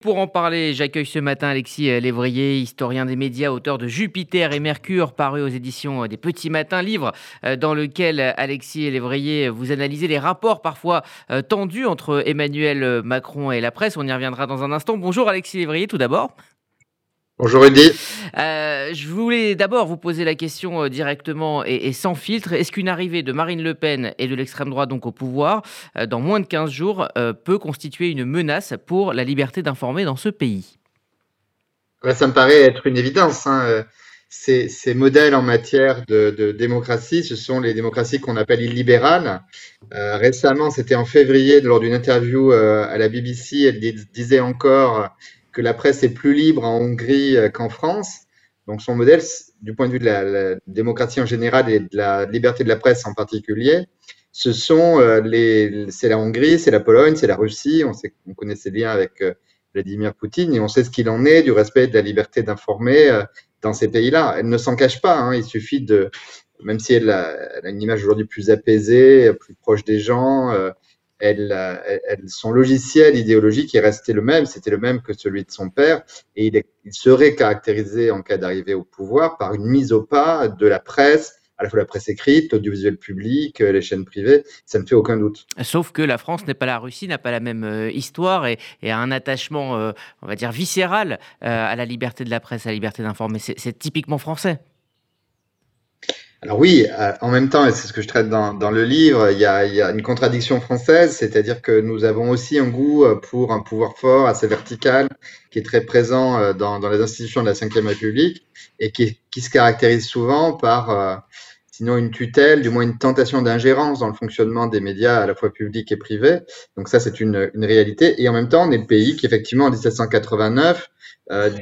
Pour en parler, j'accueille ce matin Alexis Lévrier, historien des médias, auteur de Jupiter et Mercure, paru aux éditions des Petits Matins, livre euh, dans lequel Alexis Lévrier vous analysez les rapports parfois euh, tendus entre Emmanuel Macron et la presse. On y reviendra dans un instant. Bonjour Alexis Lévrier tout d'abord. Bonjour Rudy. Euh, je voulais d'abord vous poser la question euh, directement et, sans filtre. Est-ce qu'une arrivée de Marine Le Pen et de l'extrême droite donc au pouvoir euh, dans moins de 15 jours peut constituer une menace pour la liberté d'informer dans ce pays? Ça me paraît être une évidence. Hein. Ces, modèles en matière de, démocratie, ce sont les démocraties qu'on appelle illibérales. récemment, c'était en février, lors d'une interview à la BBC, elle disait encore que la presse est plus libre en Hongrie euh, qu'en France. Donc son modèle, du point de vue de la, démocratie en général et de la liberté de la presse en particulier, ce sont euh, les, c'est la Hongrie, c'est la Pologne, c'est la Russie. On, sait, on connaît ses liens avec euh, Vladimir Poutine et on sait ce qu'il en est du respect de la liberté d'informer dans ces pays-là. Elle ne s'en cache pas. Hein. Il suffit de, même si elle a, elle une image aujourd'hui plus apaisée, plus proche des gens, elle, son logiciel idéologique est resté le même, c'était le même que celui de son père, et il, il serait caractérisé en cas d'arrivée au pouvoir par une mise au pas de la presse, à la fois la presse écrite, l'audiovisuel public, euh, les chaînes privées, ça ne fait aucun doute. Sauf que la France n'est pas la Russie, n'a pas la même euh, histoire et, a un attachement, on va dire, viscéral à la liberté de la presse, à la liberté d'informer. C'est typiquement français. Alors oui, euh, en même temps, et c'est ce que je traite dans, dans le livre, il y, a, il y, a, une contradiction française, c'est-à-dire que nous avons aussi un goût euh, pour un pouvoir fort, assez vertical, qui est très présent euh, dans, dans les institutions de la Ve République et qui, qui, se caractérise souvent par, sinon une tutelle, du moins une tentation d'ingérence dans le fonctionnement des médias à la fois publics et privés. Donc ça, c'est une, une réalité. Et en même temps, on est le pays qui, effectivement, en 1789,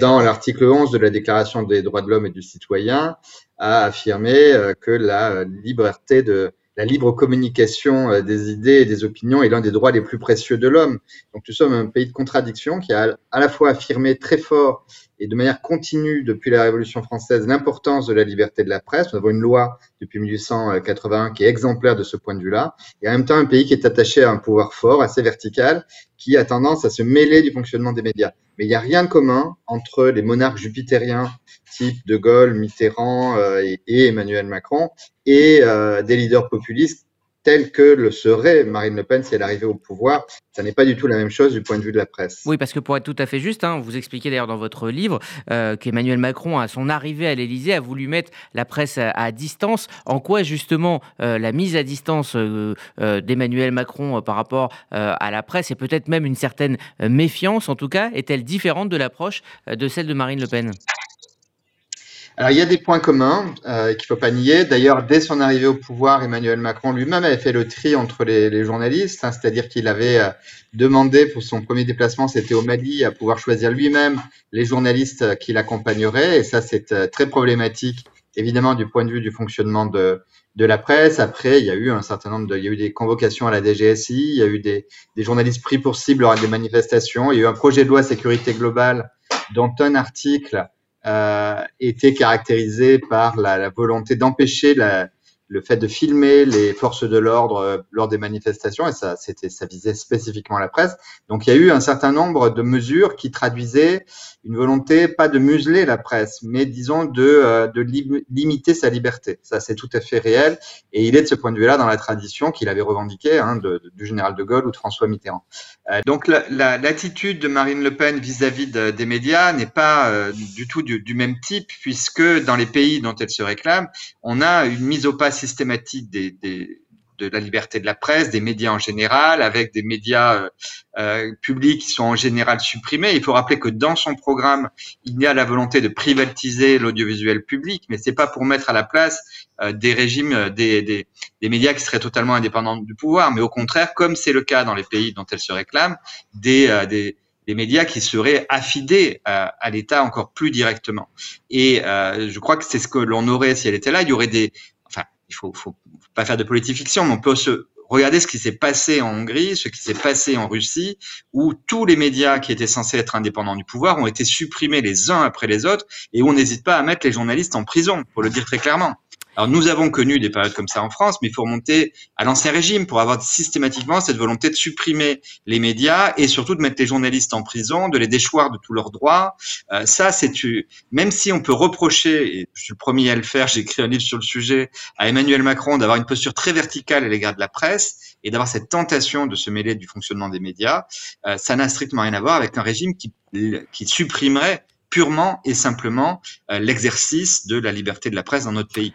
dans l'article 11 de la Déclaration des droits de l'homme et du citoyen, a affirmé euh, que la euh, liberté de la libre communication euh, des idées et des opinions est l'un des droits les plus précieux de l'homme. Donc nous sommes un pays de contradiction qui a à la fois affirmé très fort et de manière continue depuis la Révolution française l'importance de la liberté de la presse. Nous avons une loi depuis 1881 qui est exemplaire de ce point de vue-là, et en même temps un pays qui est attaché à un pouvoir fort, assez vertical, qui a tendance à se mêler du fonctionnement des médias. Mais il n'y a rien de commun entre les monarques jupitériens type De Gaulle, Mitterrand euh, et, Emmanuel Macron et euh, des leaders populistes telle que le serait Marine Le Pen si elle arrivait au pouvoir. Ça n'est pas du tout la même chose du point de vue de la presse. Oui, parce que pour être tout à fait juste, hein, vous expliquez d'ailleurs dans votre livre euh, qu'Emmanuel Macron, à son arrivée à l'Élysée, a voulu mettre la presse à, distance. En quoi justement euh, la mise à distance euh, d'Emmanuel Macron par rapport à la presse et peut-être même une certaine méfiance, en tout cas, est-elle différente de l'approche de celle de Marine Le Pen? Alors, il y a des points communs euh, qu'il ne faut pas nier. D'ailleurs, dès son arrivée au pouvoir, Emmanuel Macron lui-même avait fait le tri entre les, les journalistes, hein, c'est-à-dire qu'il avait euh, demandé pour son premier déplacement, c'était au Mali, à pouvoir choisir lui-même les journalistes qui l'accompagneraient. Et ça, c'est euh, très problématique, évidemment, du point de vue du fonctionnement de, de la presse. Après, il y a eu un certain nombre de, il y a eu des convocations à la DGSI, il y a eu des, des journalistes pris pour cible lors des manifestations, il y a eu un projet de loi sécurité globale dont un article euh, était caractérisé par la, la volonté d'empêcher la, le fait de filmer les forces de l'ordre euh, lors des manifestations, et ça, c'était, ça visait spécifiquement la presse. Donc, il y a eu un certain nombre de mesures qui traduisaient une volonté, pas de museler la presse, mais disons de, euh, de limiter sa liberté. Ça, c'est tout à fait réel, et il est de ce point de vue-là dans la tradition qu'il avait revendiquée hein, du général de Gaulle ou de François Mitterrand. Euh, donc, l'attitude de Marine Le Pen vis-à-vis des médias n'est pas du tout du, du, même type, puisque dans les pays dont elle se réclame, on a une mise au pas systématique de la liberté de la presse, des médias en général, avec des médias euh, euh, publics qui sont en général supprimés. Il faut rappeler que dans son programme, il y a la volonté de privatiser l'audiovisuel public, mais c'est pas pour mettre à la place euh, des régimes, des, des, médias qui seraient totalement indépendants du pouvoir, mais au contraire, comme c'est le cas dans les pays dont elle se réclame, des, des des médias qui seraient affidés à, l'État encore plus directement. Et je crois que c'est ce que l'on aurait si elle était là. Il y aurait des, il faut, faut pas faire de politique fiction, mais on peut se regarder ce qui s'est passé en Hongrie, ce qui s'est passé en Russie, où tous les médias qui étaient censés être indépendants du pouvoir ont été supprimés les uns après les autres, et où on n'hésite pas à mettre les journalistes en prison, pour le dire très clairement. Alors nous avons connu des périodes comme ça en France, mais il faut remonter à l'ancien régime pour avoir systématiquement cette volonté de supprimer les médias et surtout de mettre les journalistes en prison, de les déchoir de tous leurs droits. Euh, ça, c'est même si on peut reprocher, et je suis le premier à le faire, j'ai écrit un livre sur le sujet, à Emmanuel Macron d'avoir une posture très verticale à l'égard de la presse et d'avoir cette tentation de se mêler du fonctionnement des médias, euh, ça n'a strictement rien à voir avec un régime qui, qui supprimerait purement et simplement euh, l'exercice de la liberté de la presse dans notre pays.